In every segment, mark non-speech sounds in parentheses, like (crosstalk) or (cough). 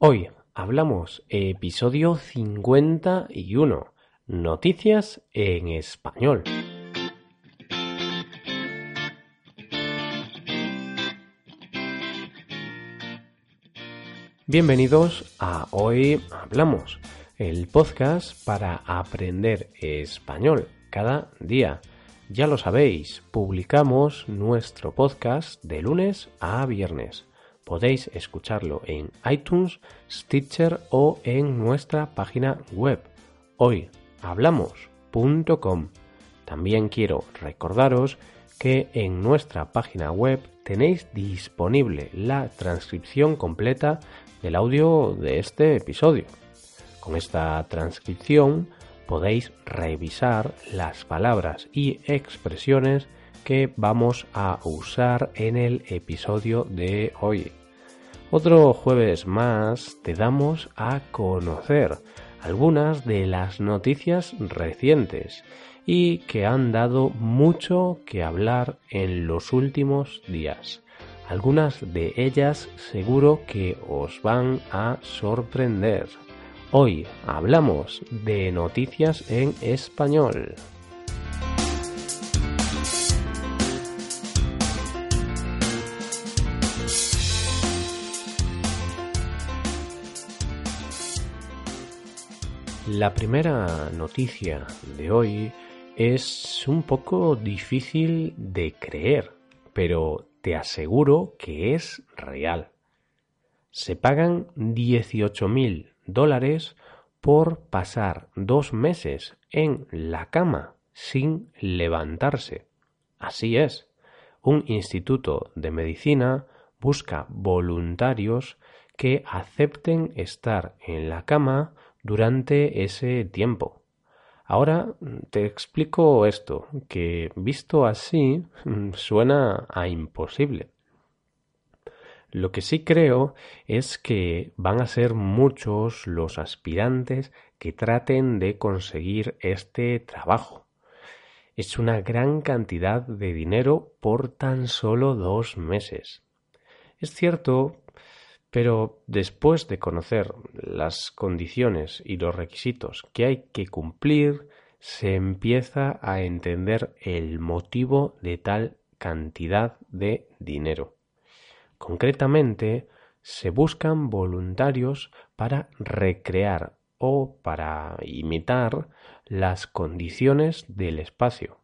Hoy hablamos episodio 51, noticias en español. Bienvenidos a Hoy Hablamos, el podcast para aprender español cada día. Ya lo sabéis, publicamos nuestro podcast de lunes a viernes. Podéis escucharlo en iTunes, Stitcher o en nuestra página web hoyhablamos.com. También quiero recordaros que en nuestra página web tenéis disponible la transcripción completa del audio de este episodio. Con esta transcripción podéis revisar las palabras y expresiones que vamos a usar en el episodio de hoy. Otro jueves más te damos a conocer algunas de las noticias recientes y que han dado mucho que hablar en los últimos días. Algunas de ellas seguro que os van a sorprender. Hoy hablamos de noticias en español. La primera noticia de hoy es un poco difícil de creer, pero te aseguro que es real. Se pagan 18 mil dólares por pasar dos meses en la cama sin levantarse. Así es, un instituto de medicina busca voluntarios que acepten estar en la cama durante ese tiempo. Ahora te explico esto, que visto así (laughs) suena a imposible. Lo que sí creo es que van a ser muchos los aspirantes que traten de conseguir este trabajo. Es una gran cantidad de dinero por tan solo dos meses. Es cierto pero después de conocer las condiciones y los requisitos que hay que cumplir, se empieza a entender el motivo de tal cantidad de dinero. Concretamente, se buscan voluntarios para recrear o para imitar las condiciones del espacio.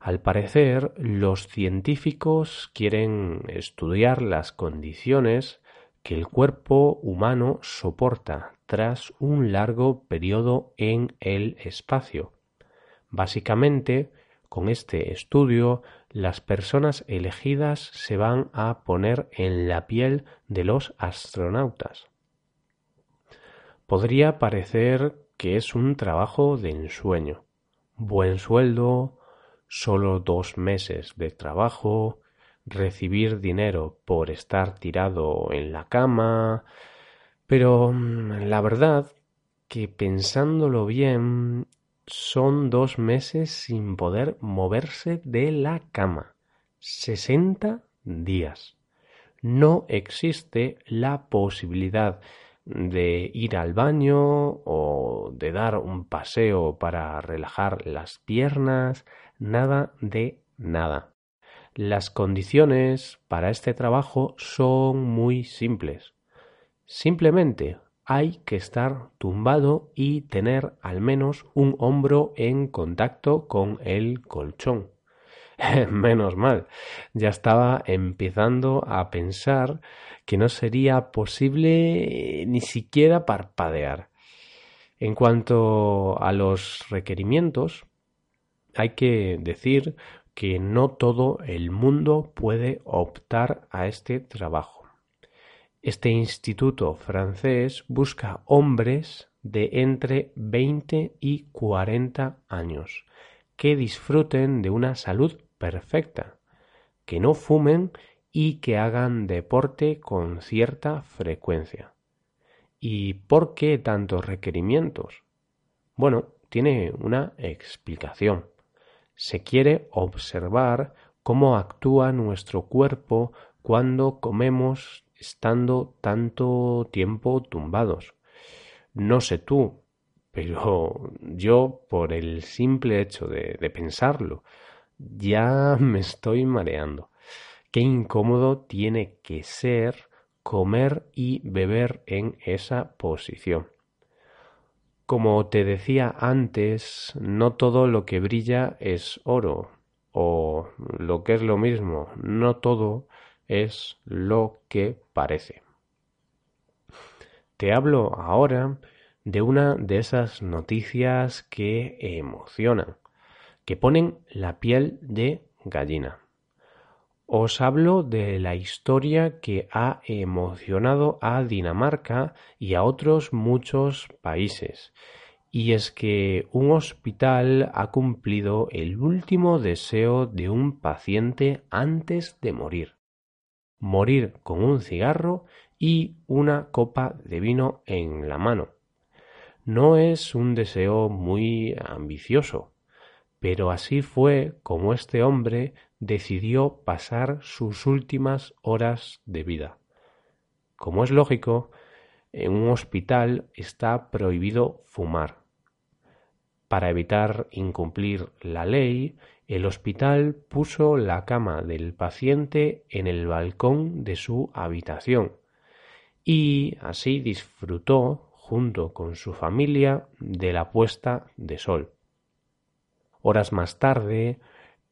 Al parecer, los científicos quieren estudiar las condiciones que el cuerpo humano soporta tras un largo periodo en el espacio. Básicamente, con este estudio, las personas elegidas se van a poner en la piel de los astronautas. Podría parecer que es un trabajo de ensueño. Buen sueldo, solo dos meses de trabajo, recibir dinero por estar tirado en la cama, pero mm, la verdad que pensándolo bien son dos meses sin poder moverse de la cama. Sesenta días. No existe la posibilidad de ir al baño o de dar un paseo para relajar las piernas, nada de nada. Las condiciones para este trabajo son muy simples. Simplemente hay que estar tumbado y tener al menos un hombro en contacto con el colchón. (laughs) Menos mal, ya estaba empezando a pensar que no sería posible ni siquiera parpadear. En cuanto a los requerimientos, hay que decir que no todo el mundo puede optar a este trabajo. Este instituto francés busca hombres de entre 20 y 40 años que disfruten de una salud perfecta, que no fumen y que hagan deporte con cierta frecuencia. ¿Y por qué tantos requerimientos? Bueno, tiene una explicación se quiere observar cómo actúa nuestro cuerpo cuando comemos estando tanto tiempo tumbados. No sé tú, pero yo por el simple hecho de, pensarlo ya me estoy mareando. Qué incómodo tiene que ser comer y beber en esa posición. Como te decía antes, no todo lo que brilla es oro, o lo que es lo mismo, no todo es lo que parece. Te hablo ahora de una de esas noticias que emocionan, que ponen la piel de gallina. Os hablo de la historia que ha emocionado a Dinamarca y a otros muchos países. Y es que un hospital ha cumplido el último deseo de un paciente antes de morir. Morir con un cigarro y una copa de vino en la mano. No es un deseo muy ambicioso, pero así fue como este hombre decidió pasar sus últimas horas de vida. Como es lógico, en un hospital está prohibido fumar. Para evitar incumplir la ley, el hospital puso la cama del paciente en el balcón de su habitación y así disfrutó junto con su familia de la puesta de sol. Horas más tarde,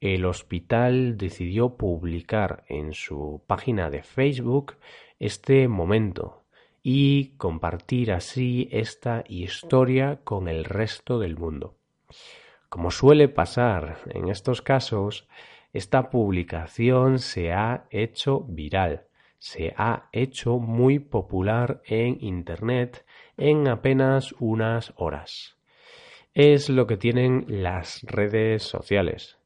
el hospital decidió publicar en su página de Facebook este momento y compartir así esta historia con el resto del mundo. Como suele pasar en estos casos, esta publicación se ha hecho viral, se ha hecho muy popular en Internet en apenas unas horas. Es lo que tienen las redes sociales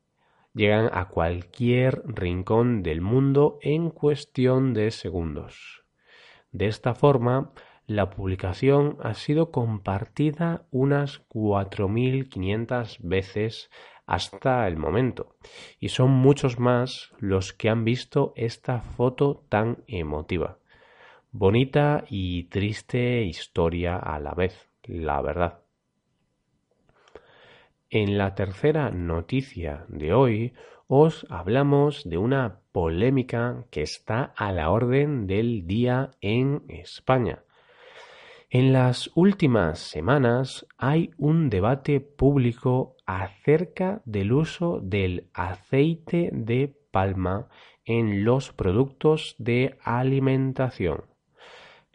llegan a cualquier rincón del mundo en cuestión de segundos. De esta forma, la publicación ha sido compartida unas 4.500 veces hasta el momento, y son muchos más los que han visto esta foto tan emotiva. Bonita y triste historia a la vez, la verdad. En la tercera noticia de hoy os hablamos de una polémica que está a la orden del día en España. En las últimas semanas hay un debate público acerca del uso del aceite de palma en los productos de alimentación.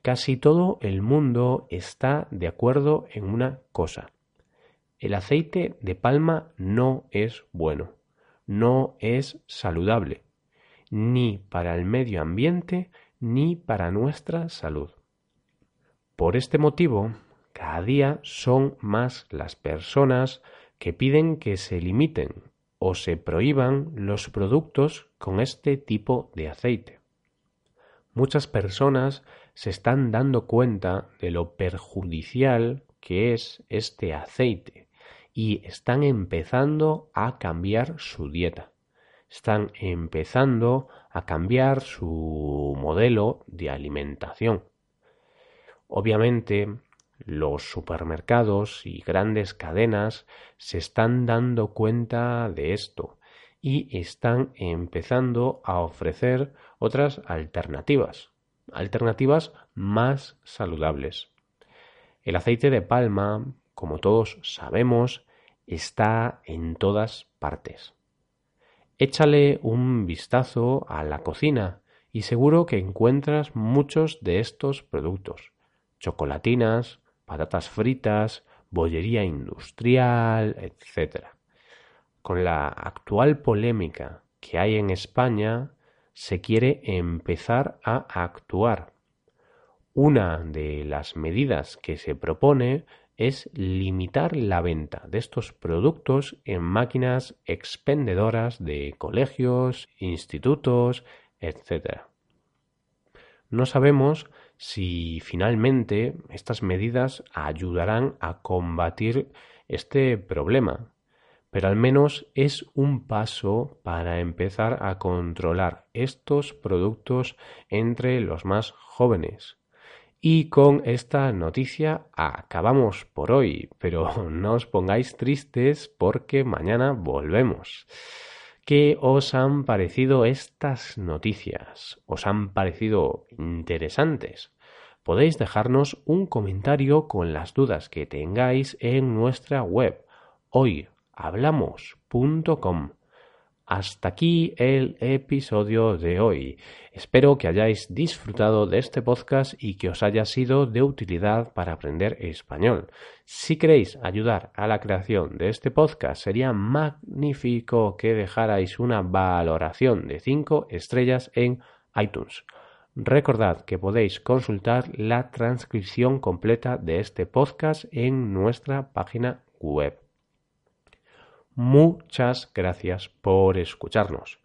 Casi todo el mundo está de acuerdo en una cosa el aceite de palma no es bueno, no es saludable, ni para el medio ambiente ni para nuestra salud. Por este motivo, cada día son más las personas que piden que se limiten o se prohíban los productos con este tipo de aceite. Muchas personas se están dando cuenta de lo perjudicial que es este aceite y están empezando a cambiar su dieta. Están empezando a cambiar su modelo de alimentación. Obviamente, los supermercados y grandes cadenas se están dando cuenta de esto y están empezando a ofrecer otras alternativas, alternativas más saludables. El aceite de palma, como todos sabemos, está en todas partes. Échale un vistazo a la cocina y seguro que encuentras muchos de estos productos. Chocolatinas, patatas fritas, bollería industrial, etc. Con la actual polémica que hay en España, se quiere empezar a actuar. Una de las medidas que se propone es limitar la venta de estos productos en máquinas expendedoras de colegios, institutos, etc. No sabemos si finalmente estas medidas ayudarán a combatir este problema, pero al menos es un paso para empezar a controlar estos productos entre los más jóvenes. Y con esta noticia acabamos por hoy, pero (laughs) no os pongáis tristes porque mañana volvemos. ¿Qué os han parecido estas noticias? ¿Os han parecido interesantes? Podéis dejarnos un comentario con las dudas que tengáis en nuestra web hoyhablamos.com. Hasta aquí el episodio de hoy. Espero que hayáis disfrutado de este podcast y que os haya sido de utilidad para aprender español. Si queréis ayudar a la creación de este podcast, sería magnífico que dejarais una valoración de 5 estrellas en iTunes. Recordad que podéis consultar la transcripción completa de este podcast en nuestra página web. Muchas gracias por escucharnos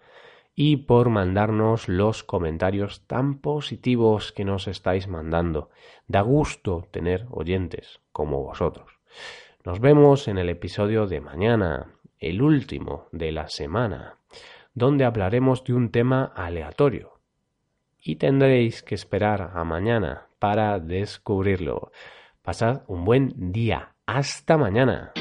y por mandarnos los comentarios tan positivos que nos estáis mandando. Da gusto tener oyentes como vosotros. Nos vemos en el episodio de mañana, el último de la semana, donde hablaremos de un tema aleatorio. Y tendréis que esperar a mañana para descubrirlo. Pasad un buen día. Hasta mañana.